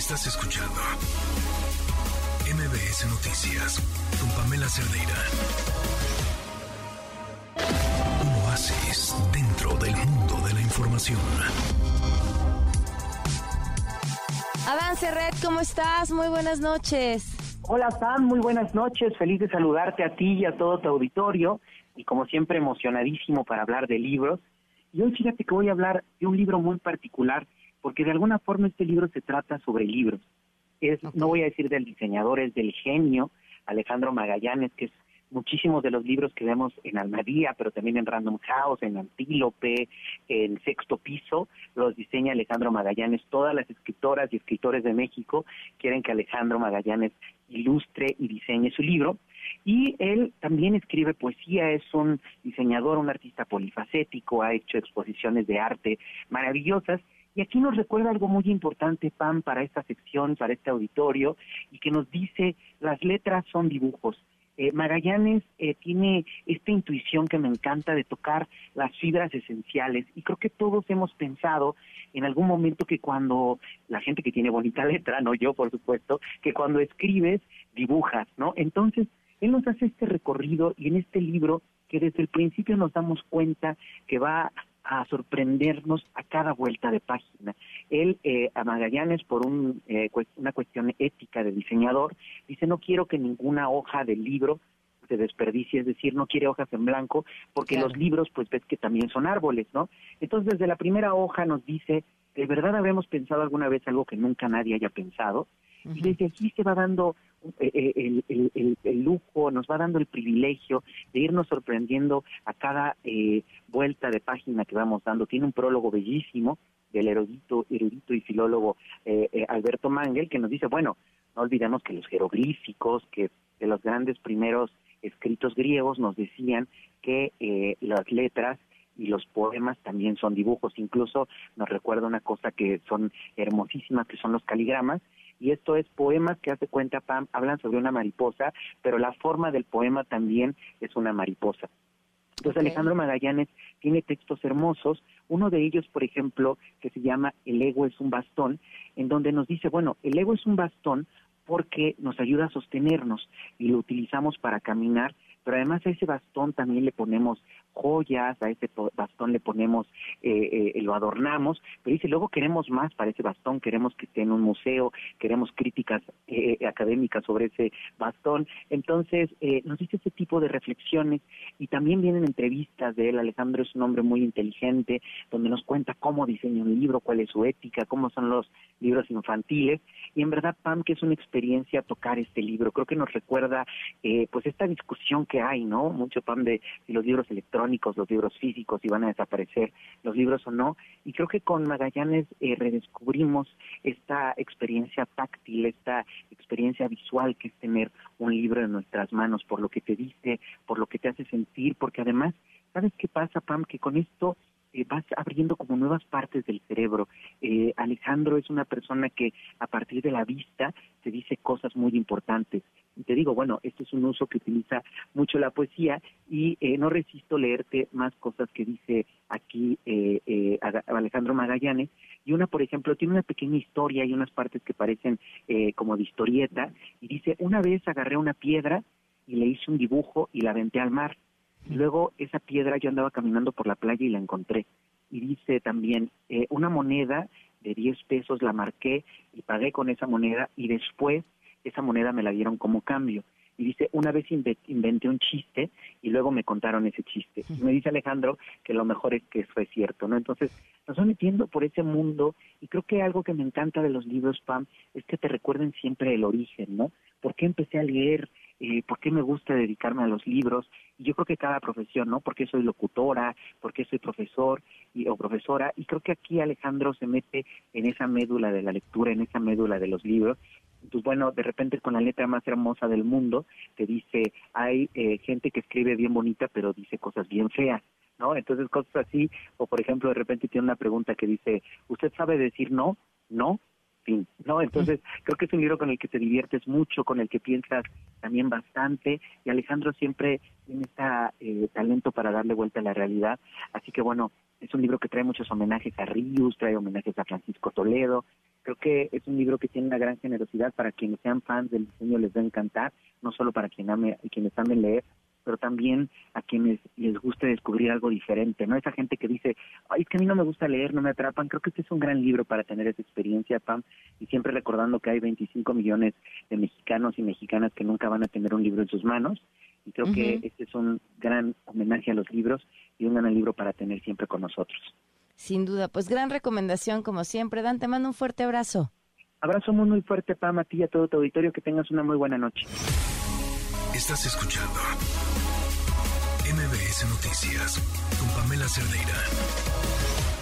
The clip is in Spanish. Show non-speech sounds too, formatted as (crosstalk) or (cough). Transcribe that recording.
Estás escuchando MBS Noticias con Pamela Cerdeira. Un oasis dentro del mundo de la información. Avance Red, ¿cómo estás? Muy buenas noches. Hola Sam, muy buenas noches. Feliz de saludarte a ti y a todo tu auditorio. Y como siempre emocionadísimo para hablar de libros. Y hoy fíjate que voy a hablar de un libro muy particular, porque de alguna forma este libro se trata sobre libros. Es, no voy a decir del diseñador, es del genio Alejandro Magallanes, que es muchísimos de los libros que vemos en Almadía, pero también en Random House, en Antílope, en Sexto Piso, los diseña Alejandro Magallanes. Todas las escritoras y escritores de México quieren que Alejandro Magallanes ilustre y diseñe su libro. Y él también escribe poesía, es un diseñador, un artista polifacético, ha hecho exposiciones de arte maravillosas. Y aquí nos recuerda algo muy importante, Pam, para esta sección, para este auditorio, y que nos dice, las letras son dibujos. Eh, Magallanes eh, tiene esta intuición que me encanta de tocar las fibras esenciales y creo que todos hemos pensado en algún momento que cuando la gente que tiene bonita (laughs) letra, no yo por supuesto, que cuando escribes dibujas, ¿no? Entonces, él nos hace este recorrido y en este libro que desde el principio nos damos cuenta que va a sorprendernos a cada vuelta de página. Él, eh, a Magallanes, por un, eh, una cuestión ética de diseñador, dice, no quiero que ninguna hoja del libro se desperdicie, es decir, no quiere hojas en blanco, porque los libros, pues ves que también son árboles, ¿no? Entonces, desde la primera hoja nos dice, ¿de verdad habremos pensado alguna vez algo que nunca nadie haya pensado? Y desde aquí se va dando eh, eh, el, el, lujo, nos va dando el privilegio de irnos sorprendiendo a cada eh, vuelta de página que vamos dando. Tiene un prólogo bellísimo del erudito, erudito y filólogo Alberto Mangel que nos dice, bueno, no olvidemos que los jeroglíficos, que de los grandes primeros escritos griegos nos decían que las letras y los poemas también son dibujos. Incluso nos recuerda una cosa que son hermosísimas, que son los caligramas, y esto es poemas que hace cuenta Pam, hablan sobre una mariposa, pero la forma del poema también es una mariposa. Entonces Alejandro Magallanes tiene textos hermosos, uno de ellos, por ejemplo, que se llama El ego es un bastón, en donde nos dice, bueno, el ego es un bastón porque nos ayuda a sostenernos y lo utilizamos para caminar, pero además a ese bastón también le ponemos joyas, a ese bastón le ponemos, eh, eh, lo adornamos, pero dice, luego queremos más para ese bastón, queremos que esté en un museo, queremos críticas eh, académicas sobre ese bastón. Entonces, nos dice ese tipo de reflexiones y también vienen entrevistas de él. Alejandro es un hombre muy inteligente, donde nos cuenta cómo diseña un libro, cuál es su ética, cómo son los libros infantiles. Y en verdad, Pam, que es una experiencia tocar este libro. Creo que nos recuerda, pues, esta discusión que hay, ¿no? Mucho, Pam, de los libros electrónicos los libros físicos, si van a desaparecer los libros o no. Y creo que con Magallanes eh, redescubrimos esta experiencia táctil, esta experiencia visual que es tener un libro en nuestras manos, por lo que te dice, por lo que te hace sentir, porque además, ¿sabes qué pasa, Pam? Que con esto eh, vas abriendo como nuevas partes del cerebro. Eh, Alejandro es una persona que a partir de la vista te dice cosas muy importantes. Y te digo, bueno, este es un uso que utiliza mucho la poesía y eh, no resisto leerte más cosas que dice aquí Alejandro Magallanes. Y una, por ejemplo, tiene una pequeña historia y unas partes que parecen como de historieta. Y dice, una vez agarré una piedra y le hice un dibujo y la aventé al mar Luego esa piedra yo andaba caminando por la playa y la encontré. Y dice también, eh, una moneda de 10 pesos la marqué y pagué con esa moneda y después esa moneda me la dieron como cambio. Y dice, una vez inventé un chiste y luego me contaron ese chiste. Y me dice Alejandro que lo mejor es que eso es cierto, ¿no? Entonces, nos metiendo por ese mundo y creo que algo que me encanta de los libros, Pam, es que te recuerden siempre el origen, ¿no? ¿Por qué empecé a leer? Eh, ¿Por qué me gusta dedicarme a los libros? Yo creo que cada profesión, ¿no? Porque soy locutora, porque soy profesor y, o profesora, y creo que aquí Alejandro se mete en esa médula de la lectura, en esa médula de los libros, pues bueno, de repente con la letra más hermosa del mundo, te dice, hay eh, gente que escribe bien bonita, pero dice cosas bien feas, ¿no? Entonces cosas así, o por ejemplo, de repente tiene una pregunta que dice, ¿usted sabe decir no? No, fin, ¿no? Entonces, creo que es un libro con el que te diviertes mucho, con el que piensas también bastante, y Alejandro siempre tiene este talento para darle vuelta a la realidad, así que bueno, es un libro que trae muchos homenajes a Rius, trae homenajes a Francisco Toledo, Creo que es un libro que tiene una gran generosidad para quienes sean fans del diseño les va a encantar, no solo para quien ame, quienes amen leer, pero también a quienes les guste descubrir algo diferente, ¿no? Esa gente que dice, ay, es que a mí no me gusta leer, no me atrapan, creo que este es un gran libro para tener esa experiencia, Pam, y siempre recordando que hay 25 millones de mexicanos y mexicanas que nunca van a tener un libro en sus manos, y creo que este es un gran homenaje a los libros y un gran libro para tener siempre con nosotros. Sin duda, pues gran recomendación como siempre. Dan, te mando un fuerte abrazo. Abrazo muy, muy fuerte, Pam, a ti y a todo tu auditorio. Que tengas una muy buena noche. Estás escuchando MBS Noticias con Pamela Cerdeira.